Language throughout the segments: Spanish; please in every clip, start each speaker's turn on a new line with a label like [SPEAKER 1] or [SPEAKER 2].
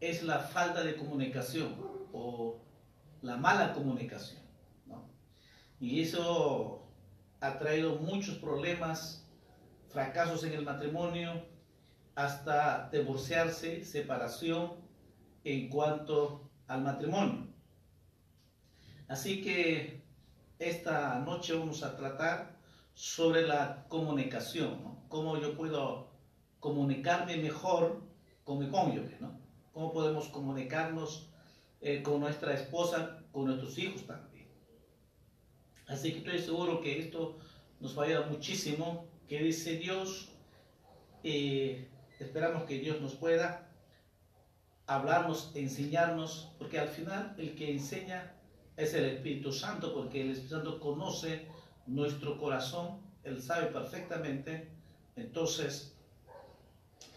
[SPEAKER 1] Es la falta de comunicación o la mala comunicación. Y eso ha traído muchos problemas, fracasos en el matrimonio, hasta divorciarse, separación en cuanto al matrimonio. Así que esta noche vamos a tratar sobre la comunicación, ¿no? Cómo yo puedo comunicarme mejor con mi cónyuge, ¿no? Cómo podemos comunicarnos eh, con nuestra esposa, con nuestros hijos también. Así que estoy seguro que esto nos va a ayudar muchísimo. Que dice Dios, eh, esperamos que Dios nos pueda hablarnos, enseñarnos, porque al final el que enseña es el Espíritu Santo, porque el Espíritu Santo conoce nuestro corazón, Él sabe perfectamente, entonces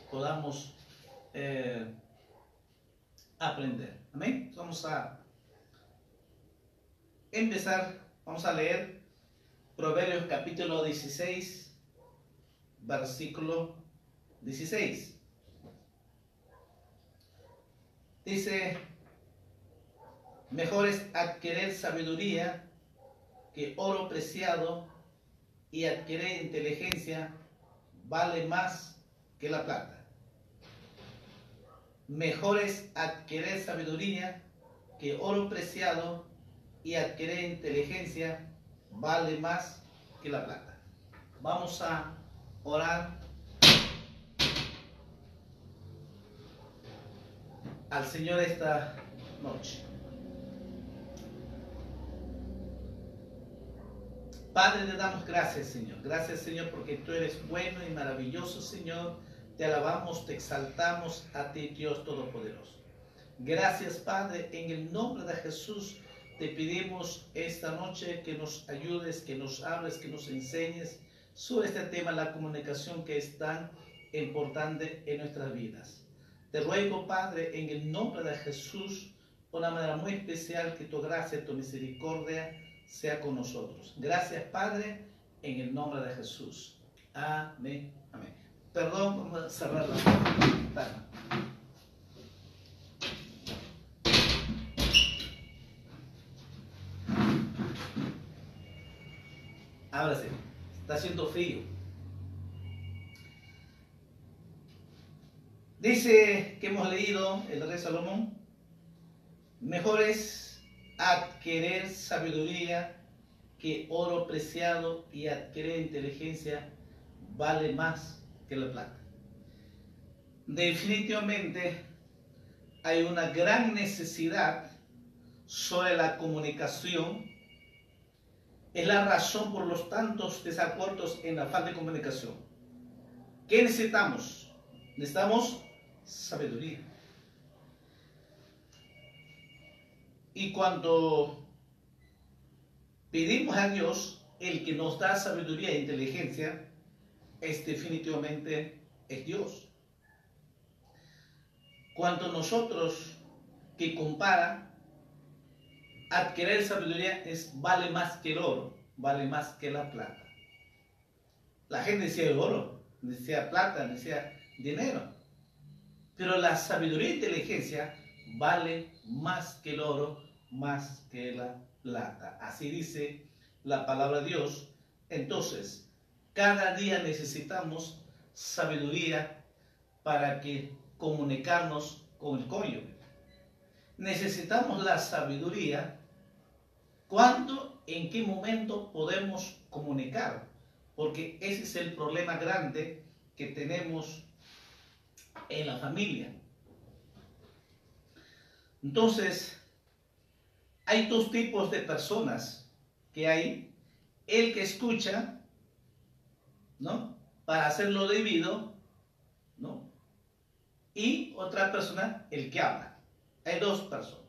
[SPEAKER 1] podamos eh, aprender. Amén. Vamos a empezar, vamos a leer Proverbios capítulo 16, versículo 16. Dice, mejor es adquirir sabiduría que oro preciado y adquirir inteligencia vale más que la plata. Mejor es adquirir sabiduría que oro preciado y adquirir inteligencia vale más que la plata. Vamos a orar al Señor esta noche. Padre, le damos gracias, Señor. Gracias, Señor, porque tú eres bueno y maravilloso, Señor. Te alabamos, te exaltamos a ti, Dios Todopoderoso. Gracias, Padre. En el nombre de Jesús te pedimos esta noche que nos ayudes, que nos hables, que nos enseñes sobre este tema, la comunicación que es tan importante en nuestras vidas. Te ruego, Padre, en el nombre de Jesús, de una manera muy especial, que tu gracia, tu misericordia, sea con nosotros. Gracias, Padre, en el nombre de Jesús. Amén. Perdón, vamos a cerrar la ventana. Sí, está haciendo frío. Dice que hemos leído el rey Salomón, mejores adquirir sabiduría que oro preciado y adquirir inteligencia vale más que la plata. Definitivamente hay una gran necesidad sobre la comunicación. Es la razón por los tantos desacuerdos en la falta de comunicación. ¿Qué necesitamos? necesitamos sabiduría. Y cuando pedimos a Dios, el que nos da sabiduría e inteligencia, es definitivamente es Dios. Cuando nosotros que compara, adquirir sabiduría es vale más que el oro, vale más que la plata. La gente decía oro, decía plata, decía dinero. Pero la sabiduría e inteligencia vale más que el oro, más que la plata. Así dice la palabra de Dios. Entonces, cada día necesitamos sabiduría para que comunicarnos con el cónyuge. Necesitamos la sabiduría cuándo, en qué momento podemos comunicar, porque ese es el problema grande que tenemos en la familia. Entonces, hay dos tipos de personas que hay. El que escucha, ¿no? Para hacerlo debido, ¿no? Y otra persona, el que habla. Hay dos personas.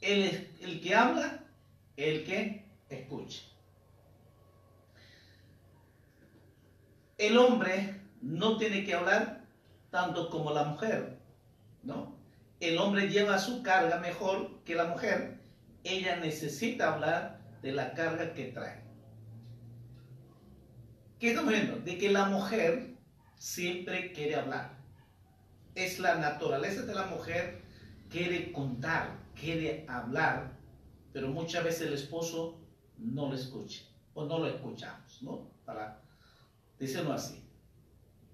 [SPEAKER 1] El, el que habla, el que escucha. El hombre no tiene que hablar tanto como la mujer, ¿no? El hombre lleva su carga mejor que la mujer. Ella necesita hablar de la carga que trae. ¿Qué estamos viendo? De que la mujer siempre quiere hablar. Es la naturaleza de la mujer, quiere contar, quiere hablar, pero muchas veces el esposo no lo escucha o no lo escuchamos, ¿no? Para decirlo así.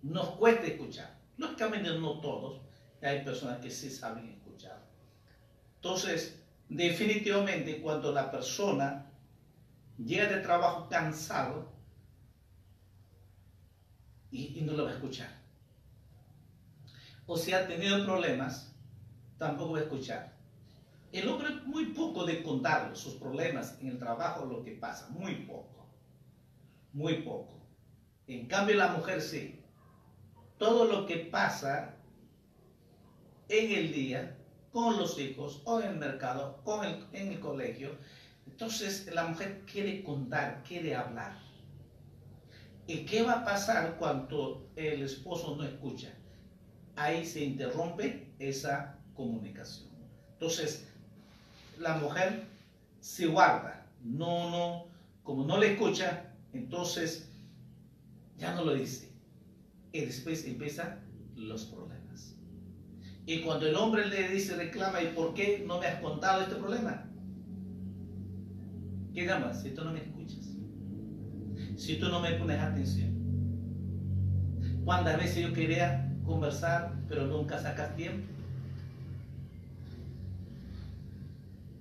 [SPEAKER 1] Nos cuesta escuchar. Lógicamente no todos, hay personas que sí saben escuchar. Entonces, definitivamente cuando la persona llega de trabajo cansado y, no lo va a escuchar. O si ha tenido problemas, tampoco va a escuchar. El hombre muy poco de contar sus problemas en el trabajo, lo que pasa, muy poco, muy poco. En cambio la mujer sí todo lo que pasa en el día con los hijos o en el mercado o en el colegio. Entonces la mujer quiere contar, quiere hablar. ¿Y qué va a pasar cuando el esposo no escucha? Ahí se interrumpe esa comunicación. Entonces, la mujer se guarda, no, no, como no le escucha, entonces ya no lo dice y después empiezan los problemas. Y cuando el hombre le dice, reclama, ¿y por qué no me has contado este problema? ¿Qué? Si tú no me si tú no me pones atención. ¿Cuántas veces yo quería conversar, pero nunca sacas tiempo?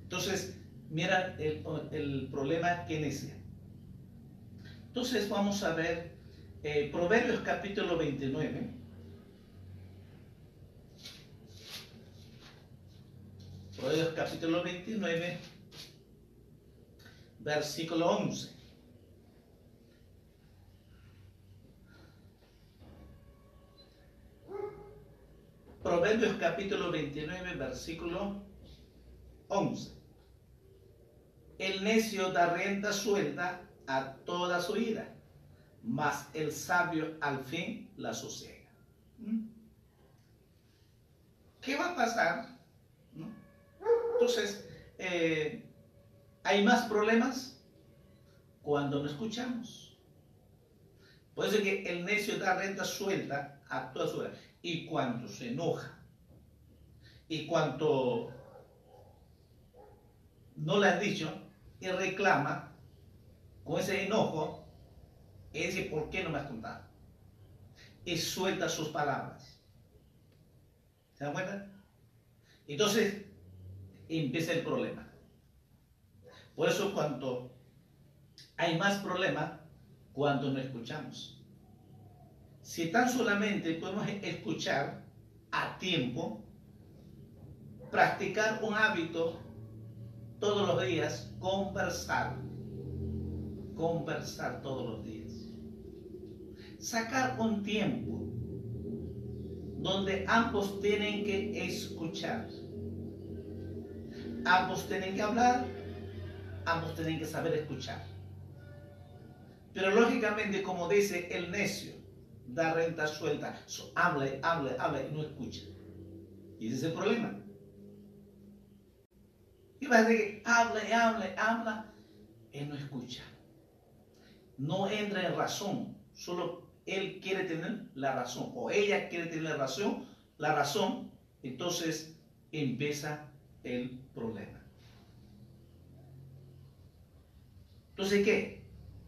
[SPEAKER 1] Entonces, mira el, el problema que inicia. Entonces vamos a ver eh, Proverbios capítulo 29. Proverbios capítulo 29, versículo 11. Proverbios capítulo 29, versículo 11. El necio da renta suelta a toda su ira mas el sabio al fin la sosiega. ¿Mm? ¿Qué va a pasar? Entonces, eh, hay más problemas cuando no escuchamos. Puede ser que el necio da renta suelta a toda su vida. Y cuando se enoja, y cuando no le has dicho, y reclama, con ese enojo, y dice, ¿por qué no me has contado? Y suelta sus palabras. ¿Se dan cuenta? Entonces empieza el problema. Por eso cuando hay más problema cuando no escuchamos. Si tan solamente podemos escuchar a tiempo, practicar un hábito todos los días, conversar, conversar todos los días sacar un tiempo donde ambos tienen que escuchar. Ambos tienen que hablar, ambos tienen que saber escuchar. Pero lógicamente, como dice el necio, da renta suelta, habla, habla, habla y no escucha. Y ese es el problema. Y decir que habla habla habla, él no escucha. No entra en razón, solo él quiere tener la razón o ella quiere tener la razón, la razón, entonces empieza el problema. Entonces, ¿qué?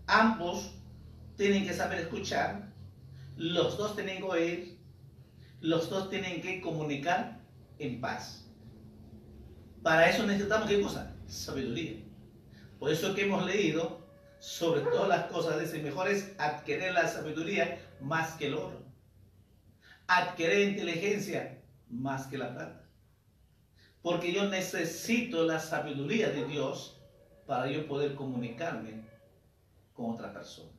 [SPEAKER 1] Ambos tienen que saber escuchar, los dos tienen que oír, los dos tienen que comunicar en paz. Para eso necesitamos qué cosa? Sabiduría. Por eso que hemos leído sobre todas las cosas, dice, mejor es adquirir la sabiduría más que el oro. Adquirir inteligencia más que la plata. Porque yo necesito la sabiduría de Dios para yo poder comunicarme con otra persona.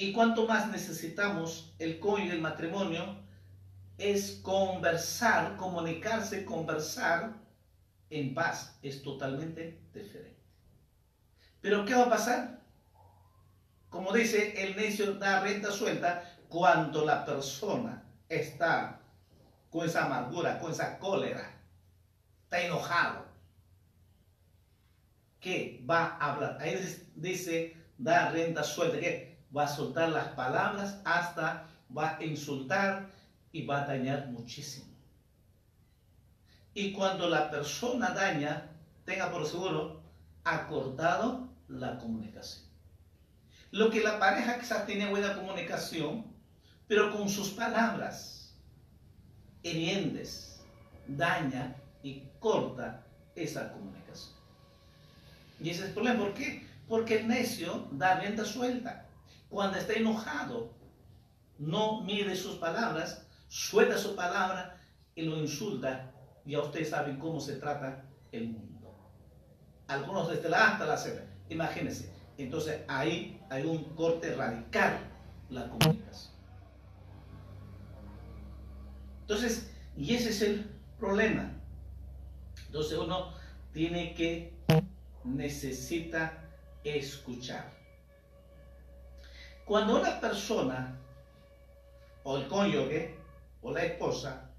[SPEAKER 1] Y cuanto más necesitamos el cónyuge, el matrimonio, es conversar, comunicarse, conversar en paz. Es totalmente diferente. Pero ¿qué va a pasar? Como dice el necio da renta suelta cuando la persona está con esa amargura, con esa cólera, está enojado. ¿Qué va a hablar? Ahí dice da renta suelta, que va a soltar las palabras hasta va a insultar y va a dañar muchísimo. Y cuando la persona daña, tenga por seguro, ha cortado la comunicación. Lo que la pareja quizás tiene buena comunicación, pero con sus palabras hirientes, daña y corta esa comunicación. Y ese es el problema. ¿Por qué? Porque el necio da rienda suelta. Cuando está enojado, no mide sus palabras, suelta su palabra y lo insulta. Y a ustedes saben cómo se trata el mundo. Algunos desde la hasta la cena Imagínense. Entonces ahí hay un corte radical la comunicación. Entonces, y ese es el problema. Entonces uno tiene que, necesita escuchar. Cuando una persona, o el cónyuge, o la esposa,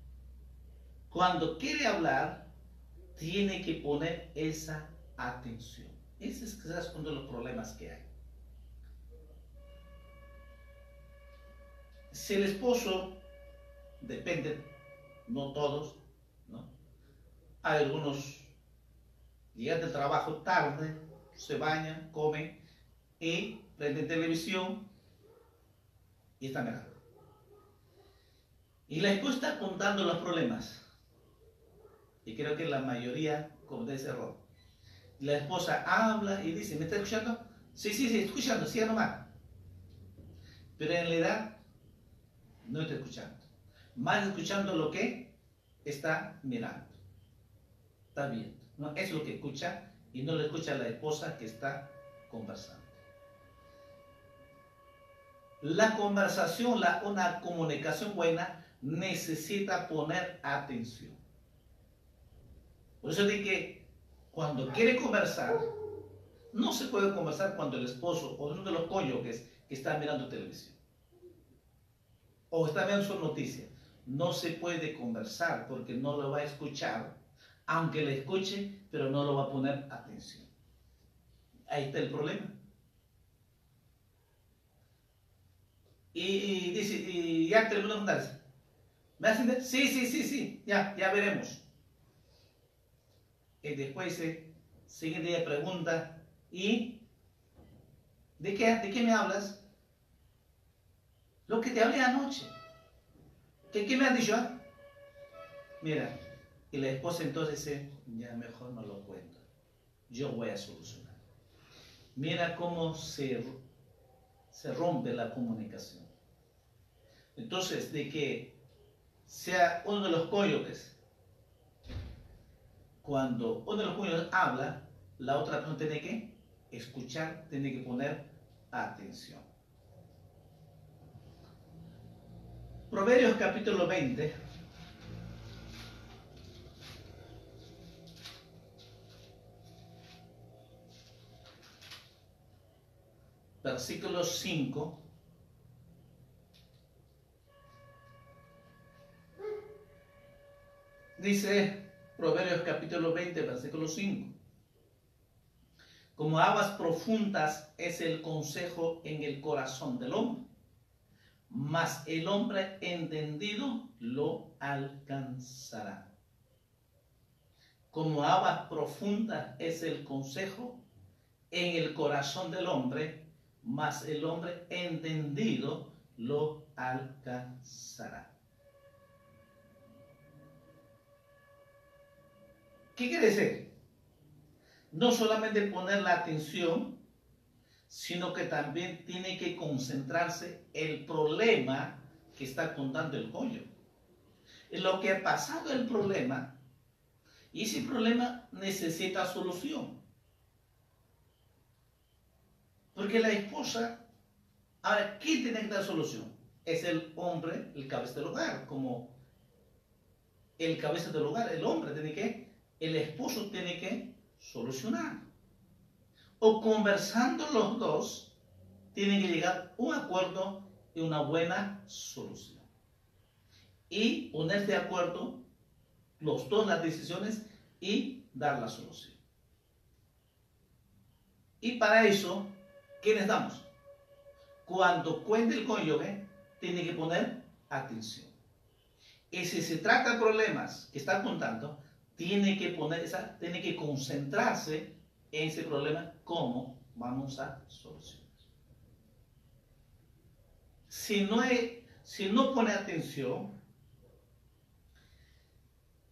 [SPEAKER 1] cuando quiere hablar, tiene que poner esa atención. Ese es quizás uno de los problemas que hay. Si el esposo, depende, no todos, ¿no? Hay algunos llegan del trabajo tarde, se bañan, comen y prenden televisión y están mirando. Y la está contando los problemas. Y creo que la mayoría comete ese error la esposa habla y dice, ¿me está escuchando? Sí, sí, sí, escuchando, sí, nomás. Pero en realidad no está escuchando. Más escuchando lo que está mirando. Está viendo. ¿no? Es lo que escucha y no lo escucha la esposa que está conversando. La conversación, la, una comunicación buena necesita poner atención. Por eso digo que cuando quiere conversar, no se puede conversar cuando el esposo o uno de los cónyuges está mirando televisión o está viendo su noticia. No se puede conversar porque no lo va a escuchar, aunque le escuche, pero no lo va a poner atención. Ahí está el problema. Y, dice, y ya terminó de contarse. ¿Me hacen? Sí, sí, sí, sí, ya, ya veremos. Y después se siguiente pregunta, ¿y de qué, de qué me hablas? Lo que te hablé anoche. ¿Qué, qué me has dicho? Mira, y la esposa entonces dice, ya mejor no lo cuento. Yo voy a solucionar. Mira cómo se, se rompe la comunicación. Entonces, de que sea uno de los cónyuges cuando uno de los cónyuges habla, la otra persona tiene que escuchar, tiene que poner atención. Proverbios capítulo 20. Versículo 5. Dice Proverbios capítulo 20, versículo 5. Como aguas profundas es el consejo en el corazón del hombre, mas el hombre entendido lo alcanzará. Como aguas profundas es el consejo en el corazón del hombre, mas el hombre entendido lo alcanzará. ¿Qué quiere decir? No solamente poner la atención, sino que también tiene que concentrarse el problema que está contando el joyo. En lo que ha pasado el problema, y ese problema necesita solución. Porque la esposa, ahora, ¿quién tiene que dar solución? Es el hombre, el cabeza del hogar, como el cabeza del hogar, el hombre tiene que el esposo tiene que solucionar. O conversando los dos, tienen que llegar a un acuerdo y una buena solución. Y ponerse de acuerdo los dos las decisiones y dar la solución. Y para eso, ¿qué les damos? Cuando cuente el cónyuge, tiene que poner atención. Y si se trata de problemas que están contando, tiene que poner esa, tiene que concentrarse en ese problema, cómo vamos a solucionar. Si no, si no pone atención,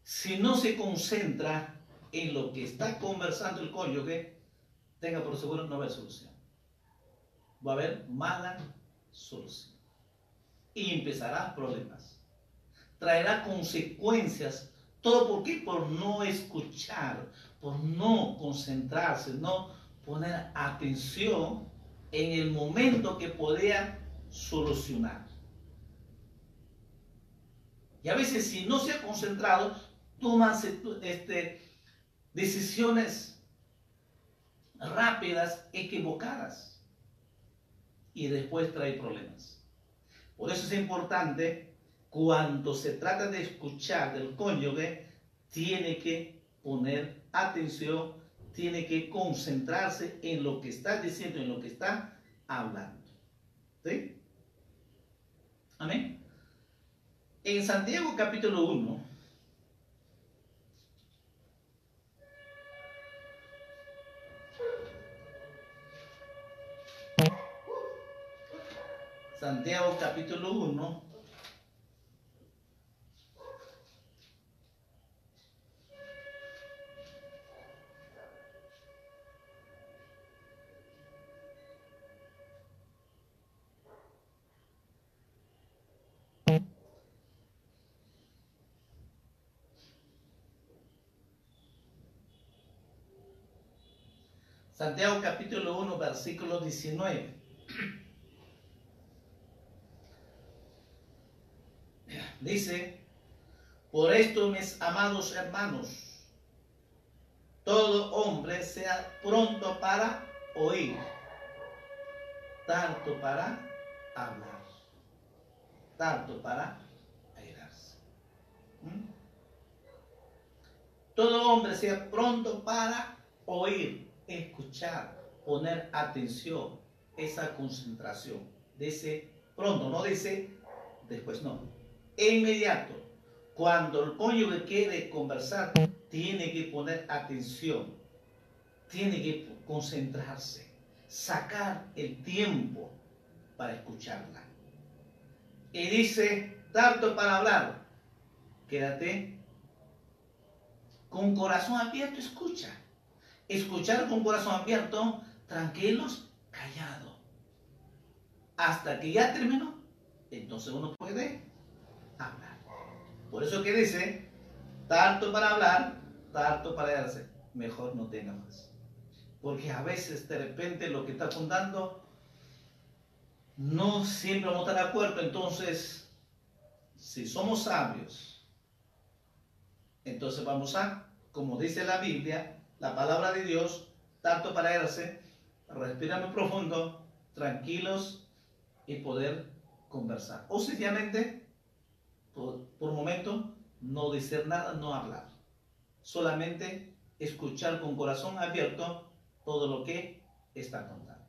[SPEAKER 1] si no se concentra en lo que está conversando el cónyuge, tenga por seguro no va a haber solución. Va a haber mala solución. Y empezará problemas. Traerá consecuencias ¿Todo por qué? Por no escuchar, por no concentrarse, no poner atención en el momento que podía solucionar. Y a veces si no se ha concentrado, toman este, decisiones rápidas, equivocadas, y después trae problemas. Por eso es importante cuando se trata de escuchar del cónyuge, tiene que poner atención, tiene que concentrarse en lo que está diciendo, en lo que está hablando. ¿Sí? Amén. En Santiago capítulo 1, Santiago capítulo 1, Santiago capítulo 1, versículo 19. Dice, por esto mis amados hermanos, todo hombre sea pronto para oír, tanto para hablar, tanto para airarse. ¿Mm? Todo hombre sea pronto para oír, escuchar, poner atención, esa concentración. Dice pronto, no dice después, no. E inmediato. Cuando el cónyuge quiere conversar, tiene que poner atención, tiene que concentrarse, sacar el tiempo para escucharla. Y dice, tanto para hablar, quédate con corazón abierto, escucha escuchar con corazón abierto, tranquilos, callado. Hasta que ya terminó, entonces uno puede hablar. Por eso que dice, tanto para hablar, tanto para darse, mejor no tenga más. Porque a veces de repente lo que está contando no siempre vamos a estar de acuerdo, entonces si somos sabios, entonces vamos a, como dice la Biblia, la palabra de Dios, tanto para irse, respirar profundo, tranquilos y poder conversar. O sencillamente, por, momento, no decir nada, no hablar. Solamente escuchar con corazón abierto todo lo que está contando.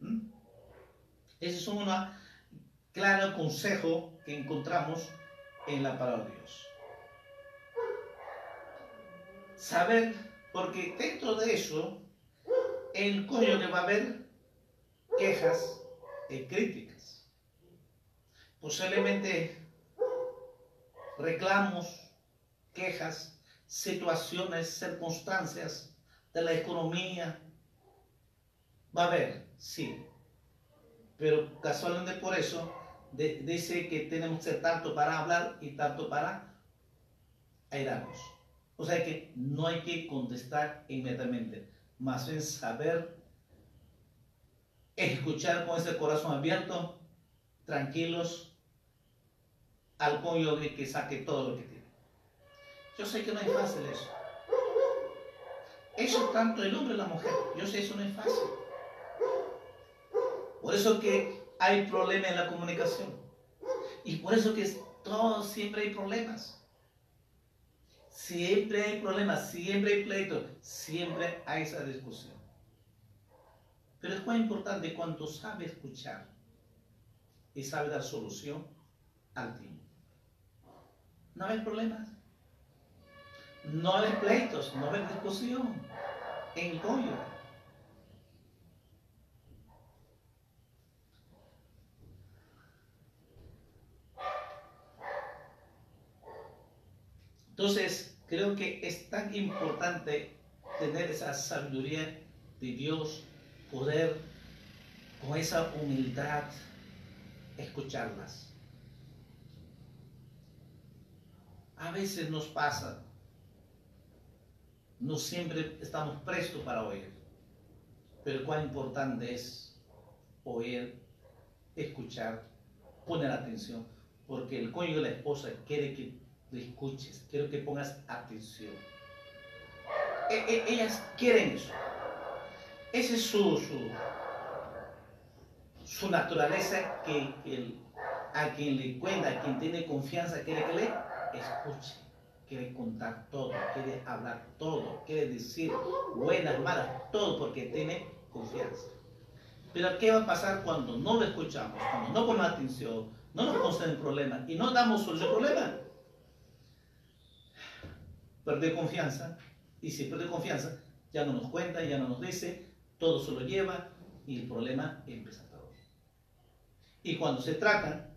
[SPEAKER 1] ¿Mm? Ese es un claro consejo que encontramos en la palabra de Dios. Saber, porque dentro de eso, el cónyuge va a haber quejas y críticas. Posiblemente reclamos, quejas, situaciones, circunstancias de la economía. Va a haber, sí. Pero casualmente por eso dice que tenemos que tanto para hablar y tanto para airarnos. O sea que no hay que contestar inmediatamente, más bien saber escuchar con ese corazón abierto, tranquilos, al de que saque todo lo que tiene. Yo sé que no es fácil eso. Eso tanto el hombre y la mujer. Yo sé eso no es fácil. Por eso que hay problemas en la comunicación. Y por eso que todo siempre hay problemas. Siempre hay problemas, siempre hay pleitos, siempre hay esa discusión. Pero es muy importante cuando sabe escuchar y sabe dar solución al tiempo. No hay problemas. No hay pleitos, no hay discusión en el cónyuge. Entonces, creo que es tan importante tener esa sabiduría de Dios, poder con esa humildad escucharlas. A veces nos pasa, no siempre estamos prestos para oír, pero cuán importante es oír, escuchar, poner atención, porque el cónyuge de la esposa quiere que lo escuches, quiero que pongas atención. E, e, ellas quieren eso. Esa es su, su, naturaleza que a quien le cuenta, a quien tiene confianza, quiere que le escuche, quiere contar todo, quiere hablar todo, quiere decir buenas, malas, todo porque tiene confianza. Pero ¿qué va a pasar cuando no lo escuchamos, cuando no ponemos atención, no nos conceden problemas y no damos solución al problema? perder confianza, y si pierde confianza, ya no nos cuenta, ya no nos dice, todo se lo lleva y el problema empieza todo. Y cuando se tratan,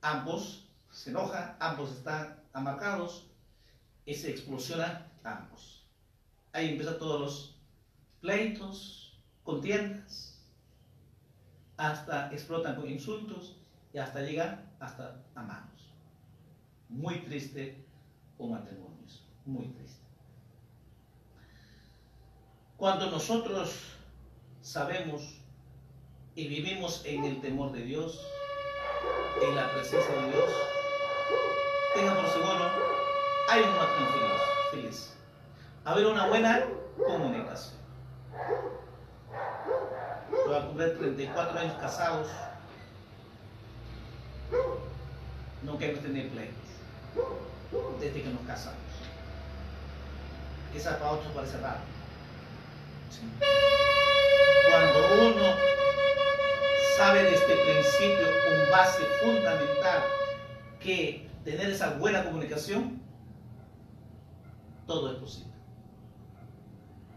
[SPEAKER 1] ambos se enojan, ambos están amargados y se explosiona ambos. Ahí empiezan todos los pleitos, contiendas, hasta explotan con insultos y hasta llegan hasta a manos. Muy triste o matrimonios. Muy triste. Cuando nosotros sabemos y vivimos en el temor de Dios, en la presencia de Dios, tenga por seguro, hay un matrimonio feliz. Haber una buena comunicación. Voy a cumplir 34 años casados. No quiero tener pleitos desde que nos casamos. Esa para otros parece raro. Cuando uno sabe desde el principio un base fundamental que tener esa buena comunicación, todo es posible.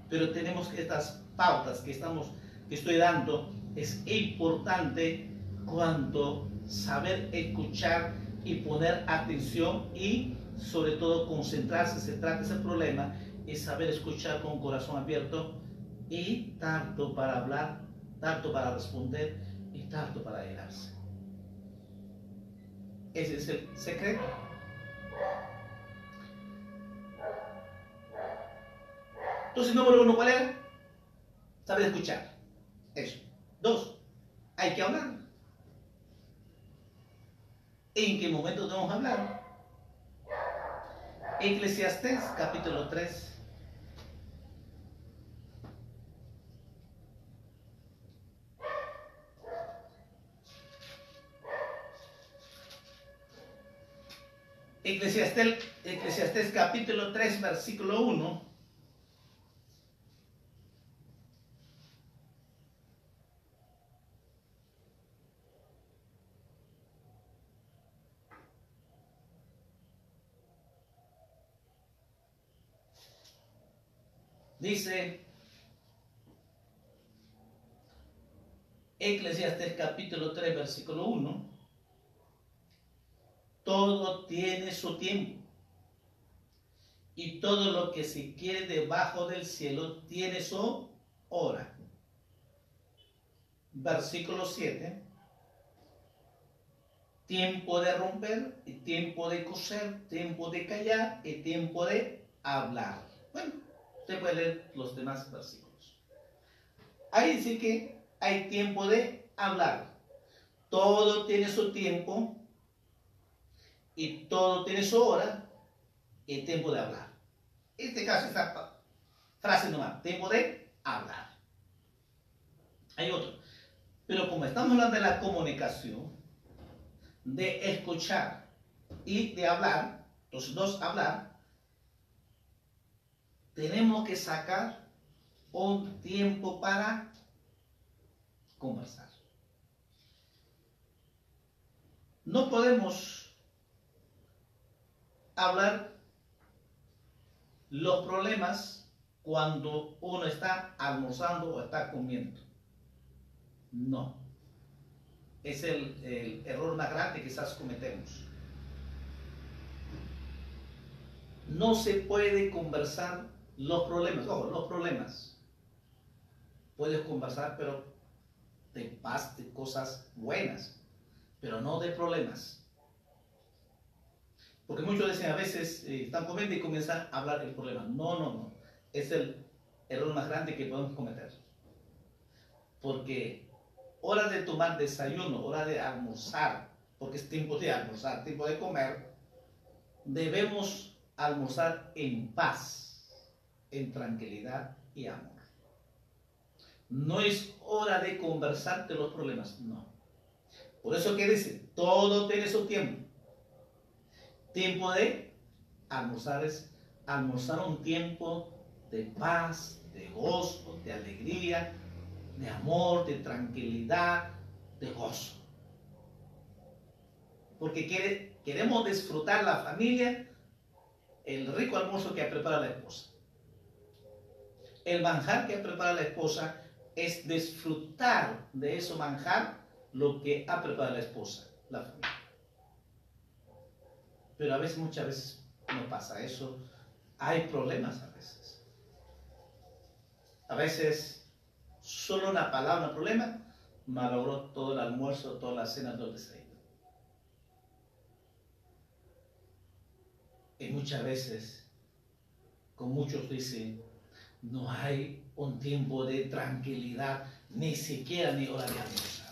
[SPEAKER 1] Pero tenemos estas pautas que estamos, que estoy dando, es importante cuando saber escuchar y poner atención y sobre todo concentrarse, se trata ese problema y saber escuchar con corazón abierto y tanto para hablar, tanto para responder y tanto para ayudarse. Ese es el secreto. Entonces, número uno, ¿cuál era? Saber escuchar. Eso. Dos, hay que hablar. ¿En qué momento debemos hablar? Eclesiastés capítulo 3. Eclesiastés, capítulo 3, versículo 1. Dice Eclesiastés capítulo 3, versículo 1. Todo tiene su tiempo. Y todo lo que se quiere debajo del cielo tiene su hora. Versículo 7. Tiempo de romper, y tiempo de coser, tiempo de callar y tiempo de hablar. Bueno, usted puede leer los demás versículos. Ahí dice que hay tiempo de hablar. Todo tiene su tiempo y todo tiene su hora y tiempo de hablar. En este caso, esta frase nomás, tiempo de hablar. Hay otro. Pero como estamos hablando de la comunicación, de escuchar y de hablar, los dos hablar, tenemos que sacar un tiempo para conversar. No podemos hablar los problemas cuando uno está almorzando o está comiendo. No. Es el, error más grande que quizás cometemos. No se puede conversar los problemas. Ojo, los problemas. Puedes conversar, pero de paz, de cosas buenas, pero no de problemas. Porque muchos dicen a veces, eh, están comiendo y comienzan a hablar del problema. No, no, no. Es el error más grande que podemos cometer. Porque hora de tomar desayuno, hora de almorzar, porque es tiempo de almorzar, tiempo de comer, debemos almorzar en paz, en tranquilidad y amor. No es hora de conversar de los problemas, no. Por eso que dice, todo tiene su tiempo. Tiempo de almorzar es almorzar un tiempo de paz, de gozo, de alegría, de amor, de tranquilidad, de gozo. Porque queremos disfrutar la familia el rico almuerzo que prepara la esposa. El manjar que prepara la esposa es disfrutar de eso manjar lo que ha preparado la esposa, la familia. Pero a veces, muchas veces no pasa eso. Hay problemas a veces. A veces solo una palabra, un problema, malogró todo el almuerzo, toda la cena, todo el desayuno. Y muchas veces, con muchos dicen, no hay un tiempo de tranquilidad, ni siquiera ni hora de almuerzo.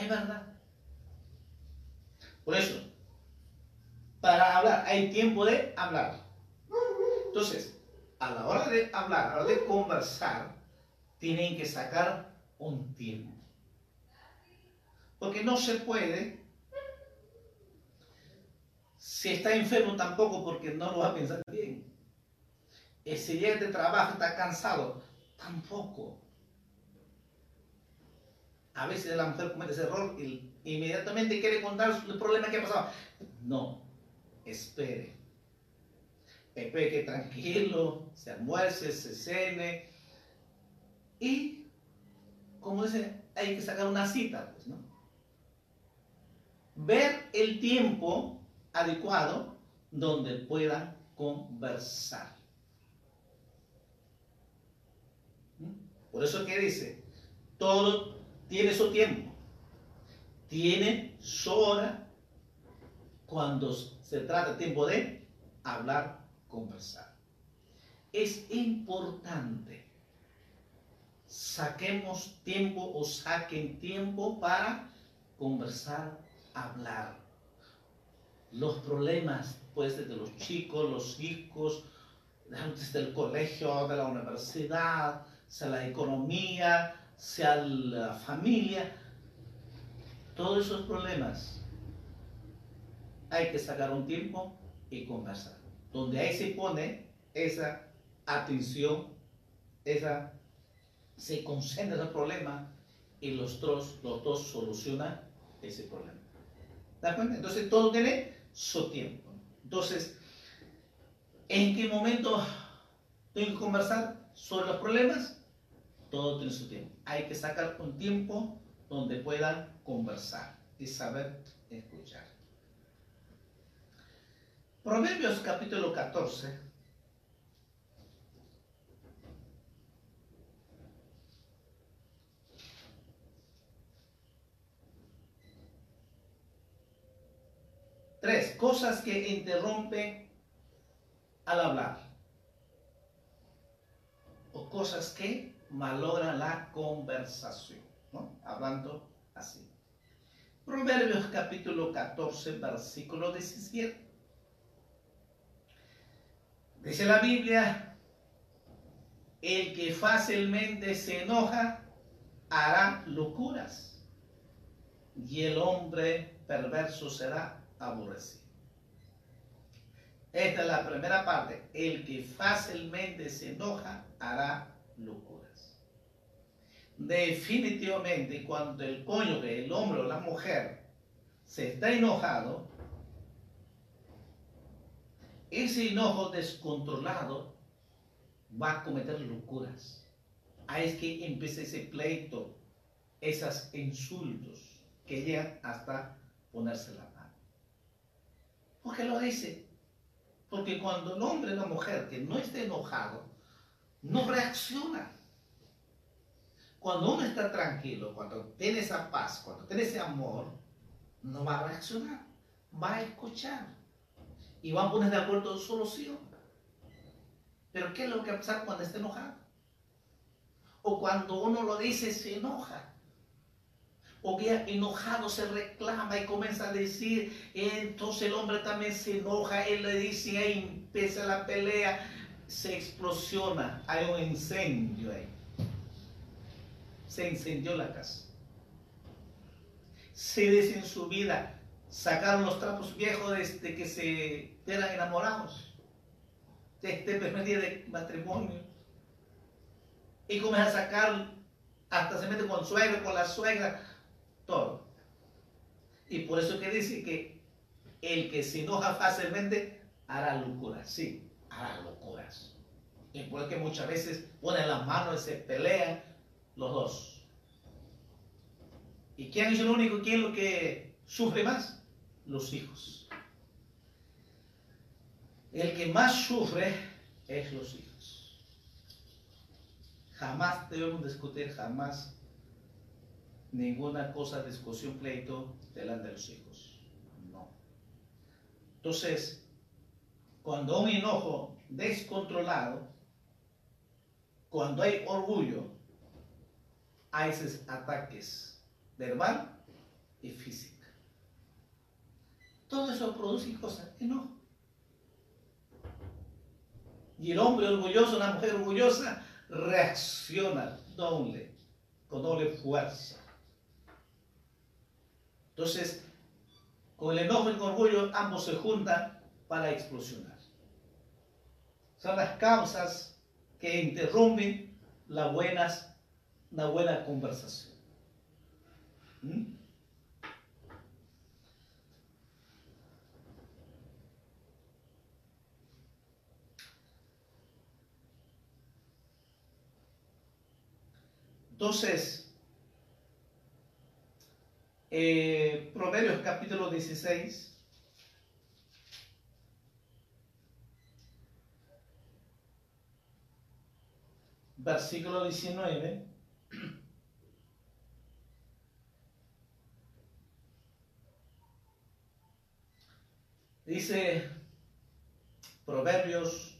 [SPEAKER 1] Es verdad. Por eso, para hablar, hay tiempo de hablar. Entonces, a la hora de hablar, a la hora de conversar, tienen que sacar un tiempo. Porque no se puede, si está enfermo tampoco, porque no lo va a pensar bien. Si llega de trabajo, está cansado, tampoco a veces la mujer comete ese error y inmediatamente quiere contar el problema que ha pasado. No, espere. Espere que tranquilo, se almuerce, se cene. Y, como dice, hay que sacar una cita, pues, ¿no? Ver el tiempo adecuado donde puedan conversar. ¿Mm? Por eso que dice, todo tiene su tiempo, tiene su hora cuando se trata tiempo de hablar, conversar. Es importante saquemos tiempo o saquen tiempo para conversar, hablar. Los problemas, pues, de los chicos, los hijos, desde el colegio, de la universidad, sea la economía, sea la familia, todos esos problemas hay que sacar un tiempo y conversar. Donde ahí se pone esa atención, esa, se concentra el problema y los dos, los dos solucionan ese problema. ¿De acuerdo? Entonces todo tiene su tiempo. Entonces, ¿en qué momento tengo que conversar sobre los problemas? Todo tiene su tiempo. Hay que sacar un tiempo donde puedan conversar y saber escuchar. Proverbios capítulo 14. Tres cosas que interrumpen al hablar. O cosas que malogran la conversación. ¿no? Hablando así. Proverbios capítulo 14, versículo 17. Dice la Biblia, el que fácilmente se enoja hará locuras y el hombre perverso será aborrecido. Esta es la primera parte. El que fácilmente se enoja hará locuras. Definitivamente cuando el cónyuge, el hombre o la mujer se está enojado, ese enojo descontrolado va a cometer locuras. Ahí es que empieza ese pleito, esos insultos que llegan hasta ponerse la mano. ¿Por qué lo dice? Porque cuando el hombre o la mujer que no está enojado, no reacciona. Cuando uno está tranquilo, cuando tiene esa paz, cuando tiene ese amor, no va a reaccionar, va a escuchar y van a poner de acuerdo en solución. Pero ¿qué es lo que pasa cuando está enojado? O cuando uno lo dice, se enoja. O que enojado se reclama y comienza a decir, entonces el hombre también se enoja, él le dice, ahí empieza la pelea, se explosiona, hay un incendio ahí. Se incendió la casa. Se dice en su vida, sacaron los trapos viejos desde que se eran enamorados, de este primer día de matrimonio. Y comienza a sacar, hasta se mete con suegro, con la suegra, todo. Y por eso que dice que el que se enoja fácilmente hará locuras, sí, hará locuras. Y por eso que muchas veces ponen las manos y se pelean los dos. ¿Y quién es el único? ¿Quién es lo que sufre más? los hijos. El que más sufre es los hijos. Jamás debemos discutir, jamás ninguna cosa, discusión, pleito delante de los hijos. No. Entonces, cuando un enojo descontrolado, cuando hay orgullo, hay esos ataques verbal y físico. Todo eso produce cosas, enojo. Y el hombre orgulloso, la mujer orgullosa, reacciona doble, con doble fuerza. Entonces, con el enojo y el orgullo, ambos se juntan para explosionar. Son las causas que interrumpen la, buenas, la buena conversación. ¿Mm? Entonces, eh, Proverbios capítulo 16. Versículo 19. Dice Proverbios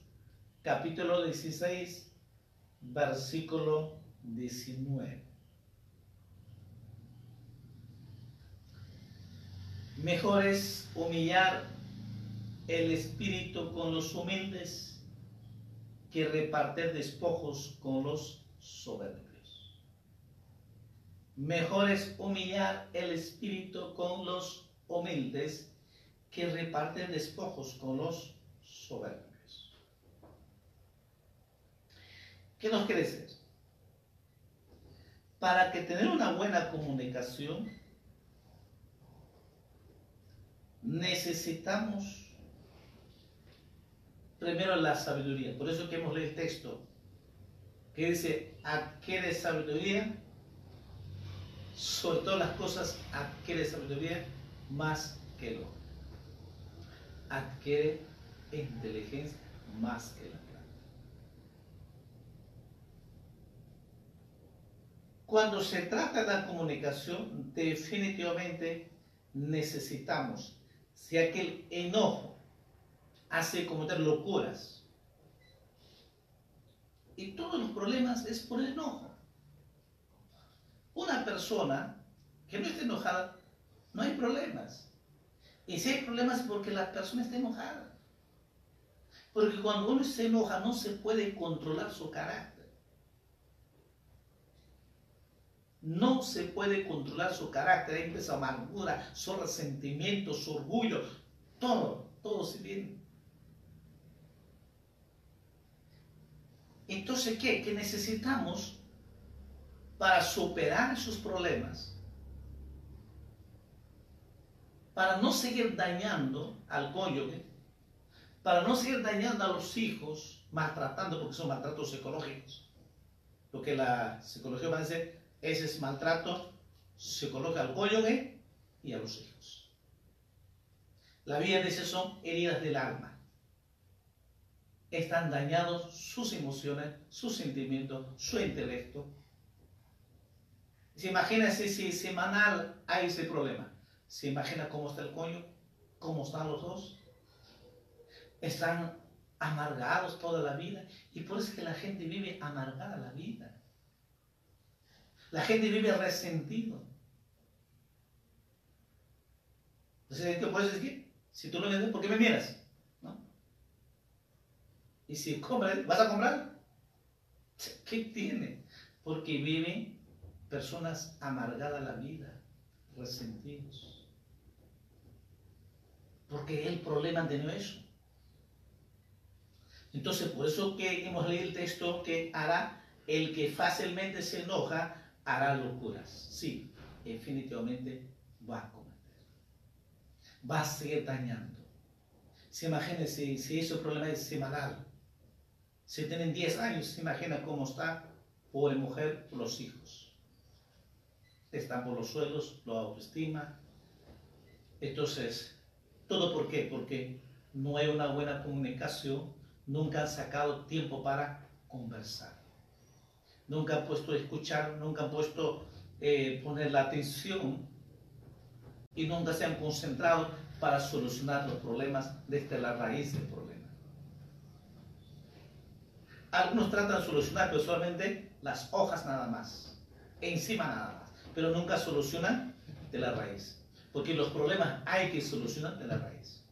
[SPEAKER 1] capítulo 16, versículo 19. Mejor es humillar el espíritu con los humildes que repartir despojos con los soberbios. Mejor es humillar el espíritu con los humildes que repartir despojos con los soberbios. ¿Qué nos quiere decir? Para que tener una buena comunicación, necesitamos primero la sabiduría. Por eso que hemos leído el texto que dice, adquiere sabiduría, sobre todas las cosas adquiere sabiduría más que lo adquiere inteligencia más que la plata. Cuando se trata de la comunicación, definitivamente necesitamos, si aquel enojo hace cometer locuras, y todos los problemas es por el enojo. Una persona que no esté enojada, no hay problemas. Y si hay problemas es porque la persona está enojada. Porque cuando uno se enoja no se puede controlar su carácter. No se puede controlar su carácter. Ahí empieza amargura, su resentimiento, su orgullo. Todo, todo se viene. Entonces, ¿qué? Que necesitamos para superar esos problemas, para no seguir dañando al cónyuge, para no seguir dañando a los hijos, maltratando, porque son maltratos psicológicos. Lo que la psicología va a decir, ese es maltrato psicológico al cónyuge y a los hijos. La vida dice son heridas del alma. Están dañados sus emociones, sus sentimientos, su intelecto. Se imagina si, semanal hay ese problema. Se imagina cómo está el coño, cómo están los dos. Están amargados toda la vida. Y por eso es que la gente vive amargada la vida. La gente vive resentido. Entonces, ¿qué puedes decir? Si tú no me ¿por qué me miras? ¿No? Y si compras, ¿vas a comprar? ¿Qué tiene? Porque viven personas amargadas la vida, resentidos. Porque el problema de no eso. Entonces, por eso que hemos leído el texto que hará el que fácilmente se enoja, hará locuras. Sí, definitivamente va a cometer. Va a seguir dañando. Se imagina si, ese problema es semanal. Si tienen 10 años, se imagina cómo está pobre mujer, los hijos. Están por los suelos, lo autoestima. Entonces, ¿todo por qué? Porque no hay una buena comunicación nunca han sacado tiempo para conversar. Nunca han puesto a escuchar, nunca han puesto eh, poner la atención y nunca se han concentrado para solucionar los problemas desde la raíz del problema. Algunos tratan de solucionar, pero solamente las hojas nada más, encima nada más, pero nunca solucionan de la raíz, porque los problemas hay que solucionar de la raíz.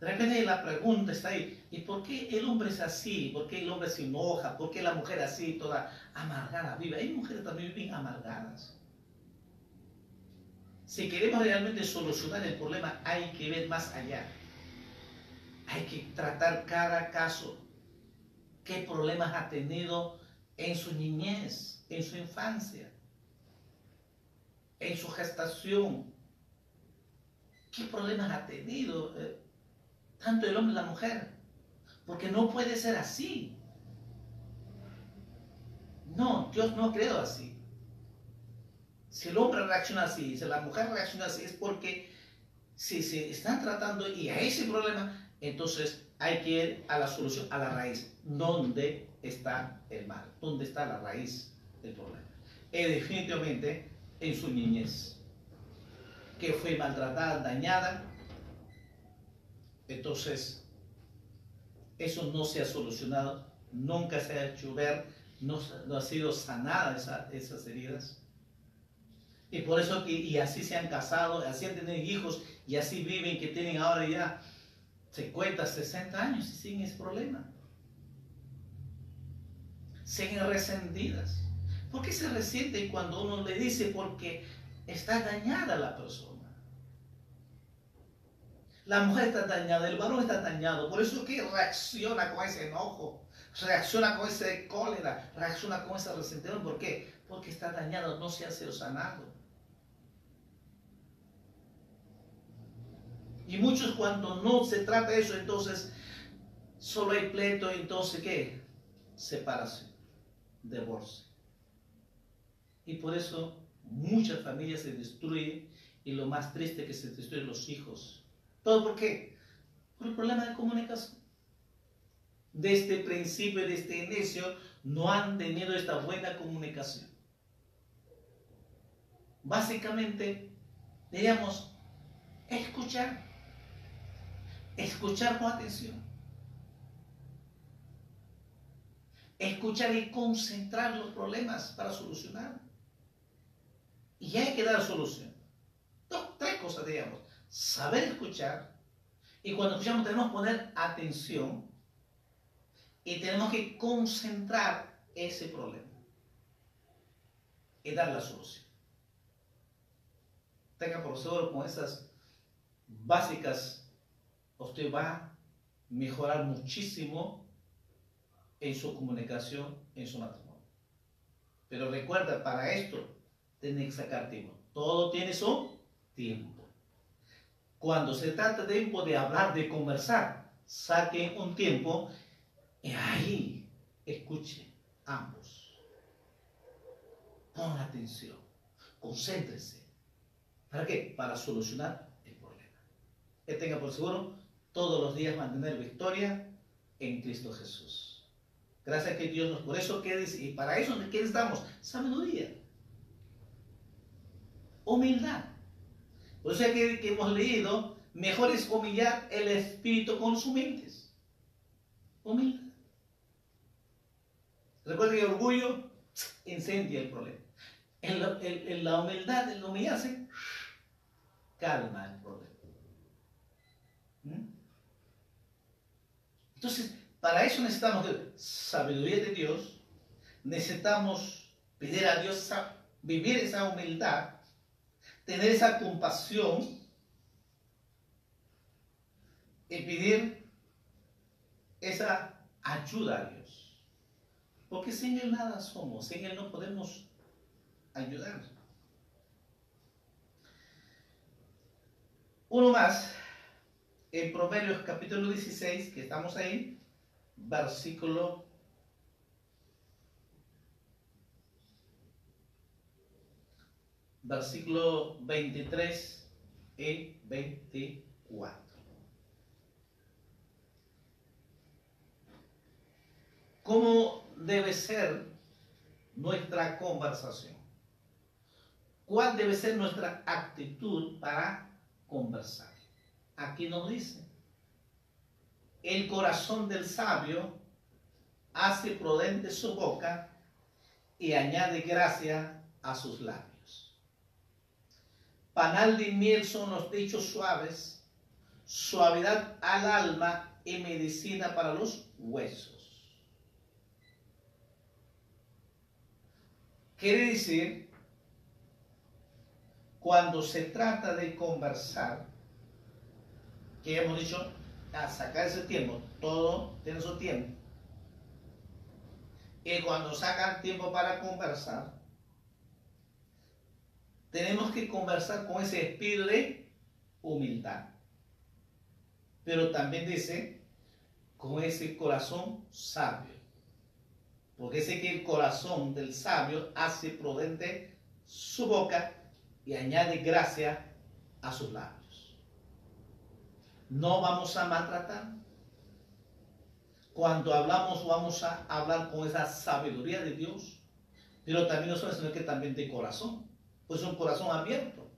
[SPEAKER 1] De la pregunta está ahí, ¿y por qué el hombre es así? ¿Por qué el hombre se enoja? ¿Por qué la mujer así, toda amargada vive? Hay mujeres también bien amargadas. Si queremos realmente solucionar el problema, hay que ver más allá. Hay que tratar cada caso. ¿Qué problemas ha tenido en su niñez, en su infancia, en su gestación? ¿Qué problemas ha tenido? Eh, tanto el hombre y la mujer, porque no puede ser así. No, Dios no ha creado así. Si el hombre reacciona así, si la mujer reacciona así, es porque si se están tratando y hay ese problema, entonces hay que ir a la solución, a la raíz. ¿Dónde está el mal? ¿Dónde está la raíz del problema? Es definitivamente en su niñez, que fue maltratada, dañada, entonces, eso no se ha solucionado, nunca se ha hecho ver no, no ha sido sanada esas heridas. Y por eso que, y así se han casado, así han tenido hijos, y así viven, que tienen ahora ya 50, 60 años y siguen ese problema. Siguen resentidas. ¿Por qué se resiente cuando uno le dice? Porque está dañada la persona. La mujer está dañada, el varón está dañado. Por eso que reacciona con ese enojo, reacciona con ese cólera, reacciona con ese resentimiento. ¿Por qué? Porque está dañado, no se ha sido sanado. Y muchos cuando no se trata de eso, entonces solo hay pleito, entonces ¿qué? Separación, divorcio. Y por eso muchas familias se destruyen y lo más triste que se destruyen los hijos. ¿Todo por qué? Por el problema de comunicación. Desde el principio, desde el inicio, no han tenido esta buena comunicación. Básicamente, diríamos, escuchar escuchar con atención. Escuchar y concentrar los problemas para solucionar. Y hay que dar solución. Dos, tres cosas, digamos. Saber escuchar. Y cuando escuchamos tenemos que poner atención. Y tenemos que concentrar ese problema. Y dar la solución. Tenga por seguro con esas básicas usted va a mejorar muchísimo en su comunicación, en su matrimonio. Pero recuerda, para esto tiene que sacar tiempo. Todo tiene su tiempo. Cuando se trata de tiempo de hablar, de conversar, saquen un tiempo y ahí escuchen ambos. Pon atención, concéntrese. ¿Para qué? Para solucionar el problema. Que tenga por seguro todos los días mantener victoria en Cristo Jesús. Gracias a que Dios nos, por eso que y para eso ¿qué necesitamos? Sabiduría. Humildad. Por eso que, que hemos leído, mejor es humillar el espíritu con sus mentes. Humildad. Recuerden que el orgullo incendia el problema. En la, humildad, en la humillarse, calma el problema. ¿Mm? Entonces, para eso necesitamos sabiduría de Dios, necesitamos pedir a Dios vivir esa humildad, tener esa compasión y pedir esa ayuda a Dios. Porque sin Él nada somos, sin Él no podemos ayudar. Uno más, en Proverbios capítulo 16, que estamos ahí, versículo versículo 23 y 24. ¿Cómo debe ser nuestra conversación? ¿Cuál debe ser nuestra actitud para conversar? Aquí nos dice, el corazón del sabio hace prudente su boca y añade gracia a sus labios. Panal de miel son los dichos suaves, suavidad al alma y medicina para los huesos. Quiere decir, cuando se trata de conversar, que hemos dicho, a sacar ese tiempo, todo tiene su tiempo. Y cuando sacan tiempo para conversar, tenemos que conversar con ese espíritu de humildad. Pero también dice, con ese corazón sabio. Porque sé que el corazón del sabio hace prudente su boca y añade gracia a sus labios no vamos a maltratar. Cuando hablamos vamos a hablar con esa sabiduría de Dios, pero también no solo, sino que también de corazón, pues un corazón abierto,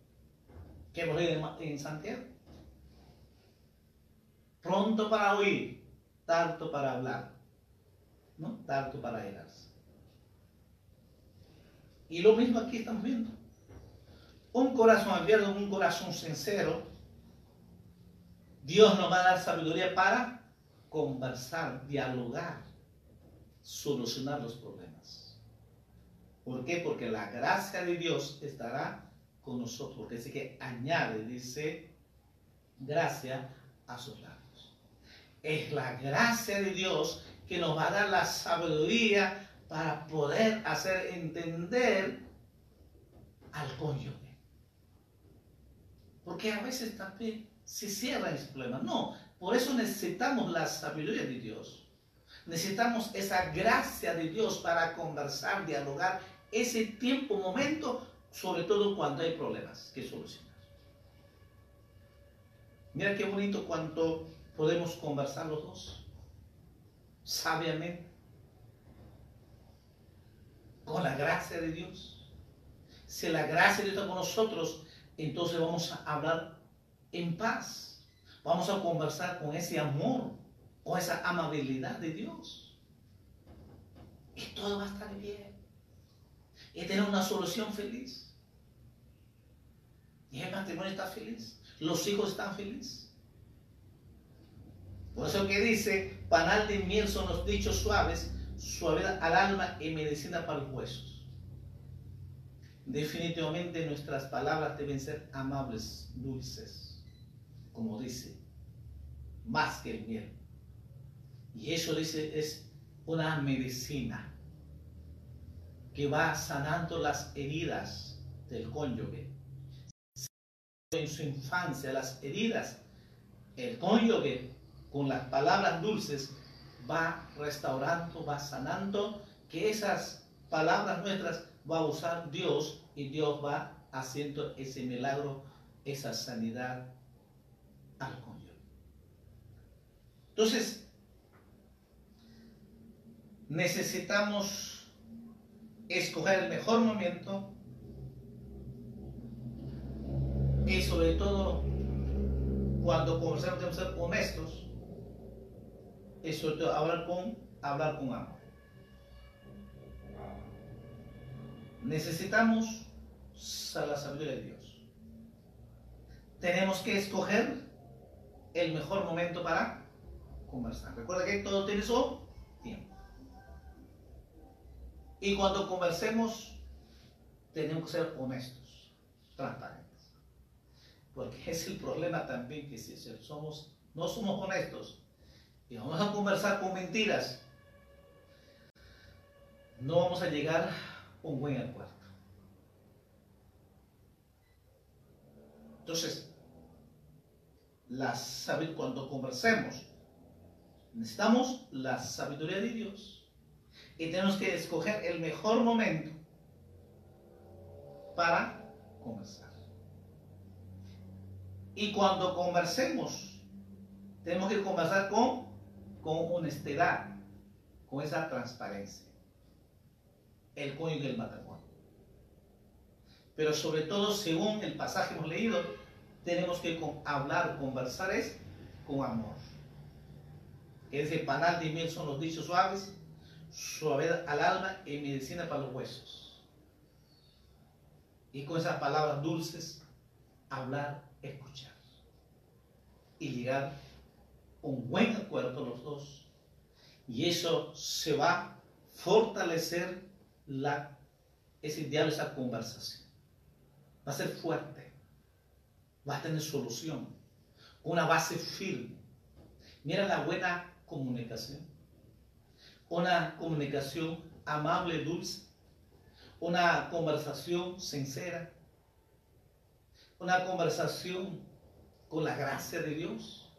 [SPEAKER 1] que leído en Santiago. Pronto para oír, tanto para hablar, ¿no? Tanto para irás. Y lo mismo aquí estamos viendo. Un corazón abierto, un corazón sincero, Dios nos va a dar sabiduría para conversar, dialogar, solucionar los problemas. ¿Por qué? Porque la gracia de Dios estará con nosotros. Porque dice que añade, dice, gracia a sus labios. Es la gracia de Dios que nos va a dar la sabiduría para poder hacer entender al cónyuge. Porque a veces también se cierra ese problema. No, por eso necesitamos la sabiduría de Dios. Necesitamos esa gracia de Dios para conversar, dialogar ese tiempo, momento, sobre todo cuando hay problemas que solucionar. Mira qué bonito cuando podemos conversar los dos, sabiamente, con la gracia de Dios. Si la gracia de Dios está con nosotros, entonces vamos a hablar en paz. Vamos a conversar con ese amor, con esa amabilidad de Dios. Y todo va a estar bien. Y tener una solución feliz. Y el matrimonio está feliz. Los hijos están felices. Por eso que dice, panal de miel son los dichos suaves, suavidad al alma y medicina para los huesos. Definitivamente nuestras palabras deben ser amables, dulces, como dice, más que el miel. Y eso dice es una medicina que va sanando las heridas del cónyuge. En su infancia, las heridas, el cónyuge con las palabras dulces va restaurando, va sanando, que esas palabras nuestras va a usar Dios y Dios va haciendo ese milagro, esa sanidad al cónyuge. Entonces, necesitamos escoger el mejor momento y sobre todo cuando conversamos tenemos que ser honestos y sobre todo hablar con, hablar con amor. Necesitamos la sabiduría de Dios. Tenemos que escoger el mejor momento para conversar. Recuerda que todo tiene su. Y cuando conversemos, tenemos que ser honestos, transparentes. Porque es el problema también que si somos, no somos honestos y vamos a conversar con mentiras, no vamos a llegar un buen acuerdo. Entonces, la cuando conversemos, necesitamos la sabiduría de Dios y tenemos que escoger el mejor momento para conversar. Y cuando conversemos, tenemos que conversar con, con honestidad, con esa transparencia el cónyuge del matrimonio. Pero sobre todo, según el pasaje hemos leído, tenemos que hablar, conversar es con amor. Ese panal de miel son los dichos suaves, suavidad al alma y medicina para los huesos. Y con esas palabras dulces, hablar, escuchar. Y llegar a un buen acuerdo los dos. Y eso se va a fortalecer la, ese diálogo, esa conversación. Va a ser fuerte, va a tener solución, una base firme. Mira la buena comunicación, una comunicación amable, dulce, una conversación sincera, una conversación con la gracia de Dios.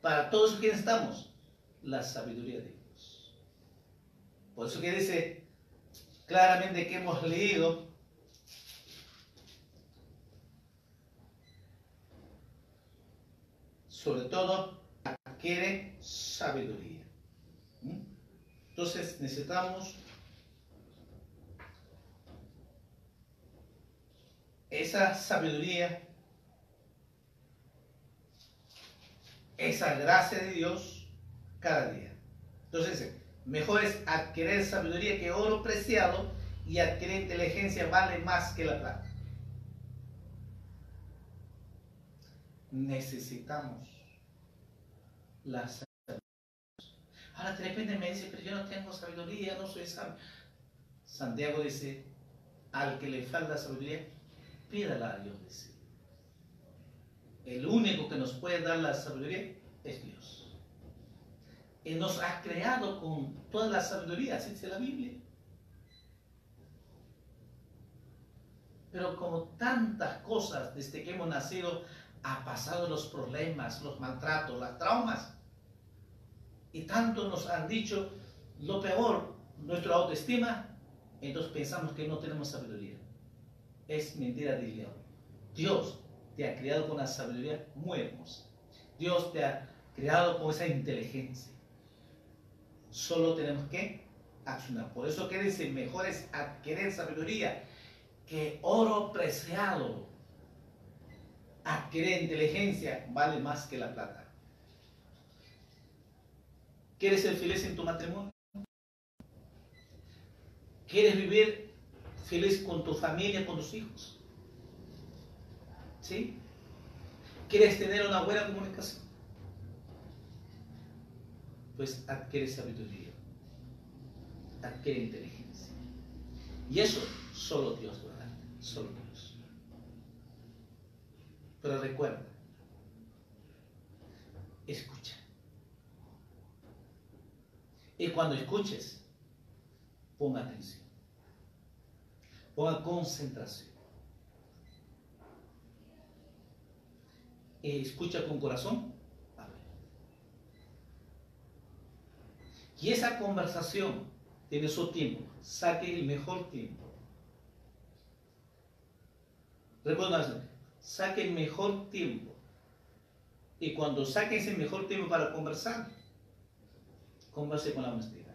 [SPEAKER 1] Para todos quienes estamos, la sabiduría de Dios. Por eso que dice claramente que hemos leído, sobre todo adquiere sabiduría. Entonces necesitamos esa sabiduría, esa gracia de Dios cada día. Entonces, Mejor es adquirir sabiduría que oro preciado y adquirir inteligencia vale más que la plata. Necesitamos la sabiduría. Ahora de repente me dice, pero yo no tengo sabiduría, no soy sabio. Santiago dice, al que le falta sabiduría, pídala a Dios. Dice. El único que nos puede dar la sabiduría es Dios. Él nos ha creado con toda la sabiduría, así dice la Biblia. Pero como tantas cosas desde que hemos nacido, ha pasado los problemas, los maltratos, las traumas. Y tanto nos han dicho lo peor, nuestra autoestima, entonces pensamos que no tenemos sabiduría. Es mentira de Dios. Dios te ha creado con una sabiduría muy hermosa. Dios te ha creado con esa inteligencia. Solo tenemos que accionar. Por eso que dice, mejor es adquirir sabiduría que oro preciado. Adquirir inteligencia vale más que la plata. ¿Quieres ser feliz en tu matrimonio? ¿Quieres vivir feliz con tu familia, con tus hijos? ¿Sí? ¿Quieres tener una buena comunicación? Pues adquiere sabiduría, adquiere inteligencia. Y eso solo Dios lo da, solo Dios. Pero recuerda, escucha. Y cuando escuches, ponga atención, ponga concentración. Escucha con corazón, Y esa conversación tiene su tiempo, saque el mejor tiempo. Recuerda, saque el mejor tiempo. Y cuando saque ese mejor tiempo para conversar, converse con la honestidad.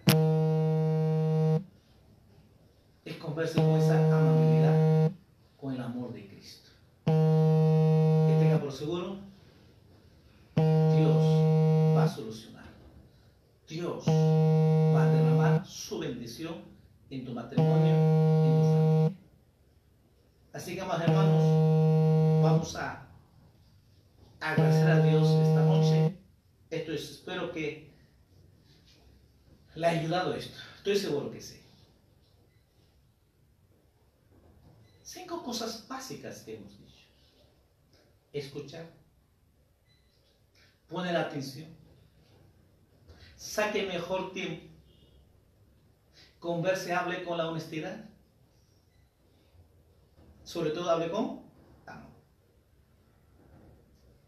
[SPEAKER 1] Es converse con esa amabilidad, con el amor de Cristo. Que tenga por seguro, Dios va a solucionar. Dios va a derramar su bendición en tu matrimonio, en tu familia. Así que, amados hermanos, vamos a agradecer a Dios esta noche. Esto es, espero que le ha ayudado esto. Estoy seguro que sí. Cinco cosas básicas que hemos dicho. Escuchar. Poner atención. Saque mejor tiempo. Converse, hable con la honestidad. Sobre todo hable con amor.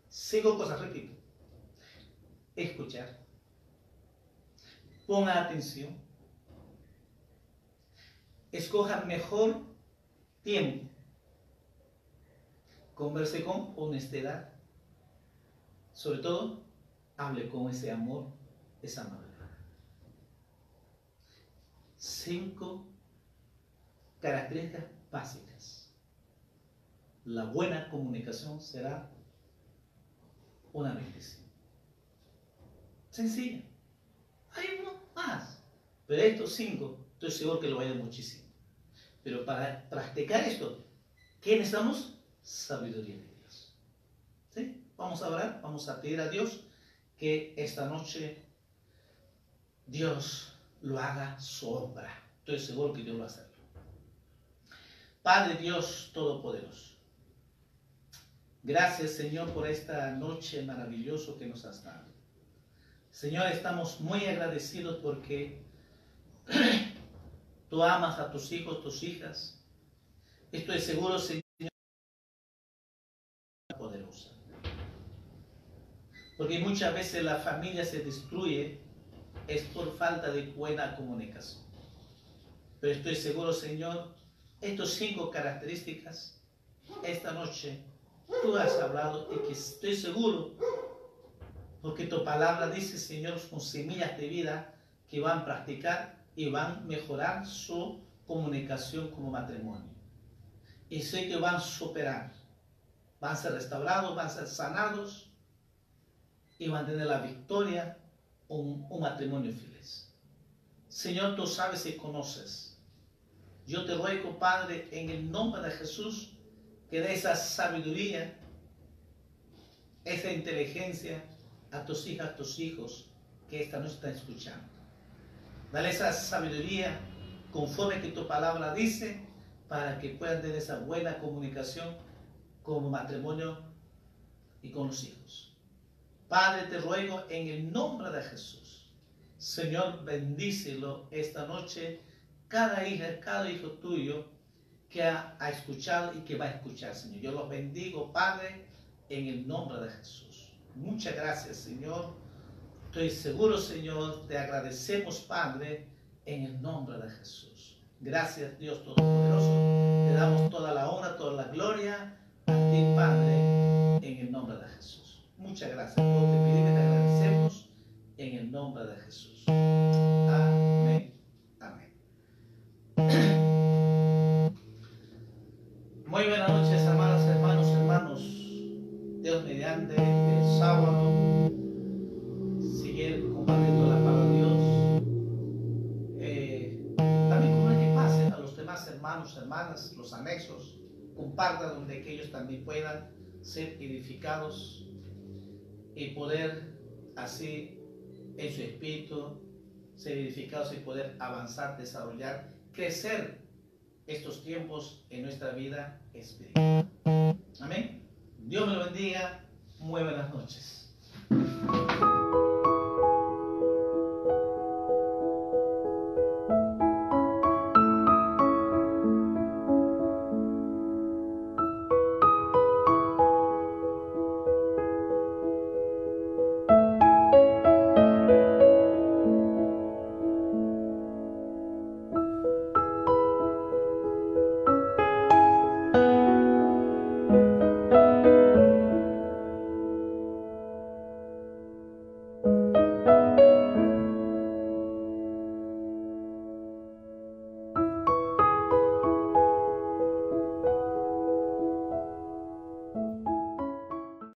[SPEAKER 1] Cinco cosas, repito. Escuchar ponga atención, escoja mejor tiempo, converse con honestidad, sobre todo hable con ese amor, esa amabilidad. Cinco características básicas. La buena comunicación será una bendición. Sencilla. Hay uno más. Pero estos cinco, estoy seguro que lo vayan muchísimo. Pero para practicar esto, ¿qué necesitamos? Sabiduría de Dios. ¿Sí? Vamos a orar, vamos a pedir a Dios que esta noche Dios lo haga su obra. Estoy seguro que Dios va a hacerlo. Padre Dios Todopoderoso. Gracias Señor por esta noche maravillosa que nos has dado. Señor, estamos muy agradecidos porque tú amas a tus hijos, tus hijas. Estoy seguro, Señor, poderosa. Porque muchas veces la familia se destruye es por falta de buena comunicación. Pero estoy seguro, Señor, estas cinco características, esta noche tú has hablado y que estoy seguro porque tu palabra dice, Señor, con semillas de vida que van a practicar y van a mejorar su comunicación como matrimonio. Y sé que van a superar, van a ser restaurados, van a ser sanados y van a tener la victoria un, un matrimonio feliz. Señor, tú sabes y conoces Yo te ruego, Padre, en el nombre de Jesús, que dé esa sabiduría, esa inteligencia a tus hijas, a tus hijos que esta noche están escuchando. Dale esa sabiduría conforme que tu palabra dice para que puedan tener esa buena comunicación como matrimonio y con los hijos. Padre, te ruego en el nombre de Jesús. Señor, bendícelo esta noche cada hija, cada hijo tuyo que ha, escuchado y que va a escuchar, Señor. Yo los bendigo, Padre, en el nombre de Jesús. Muchas gracias, Señor. Estoy seguro, Señor, te agradecemos, Padre, en el nombre de Jesús. Gracias, Dios Todopoderoso. Te damos toda la honra, toda la gloria a ti, Padre, en el nombre de Jesús. Muchas gracias. Todo te pedimos y te agradecemos en el nombre de Jesús. Amén. Amén. Muy buenas anexos, compartan donde que ellos también puedan ser edificados y poder así en su espíritu ser edificados y poder avanzar, desarrollar, crecer estos tiempos en nuestra vida espiritual. Amén. Dios me lo bendiga. Muy buenas noches.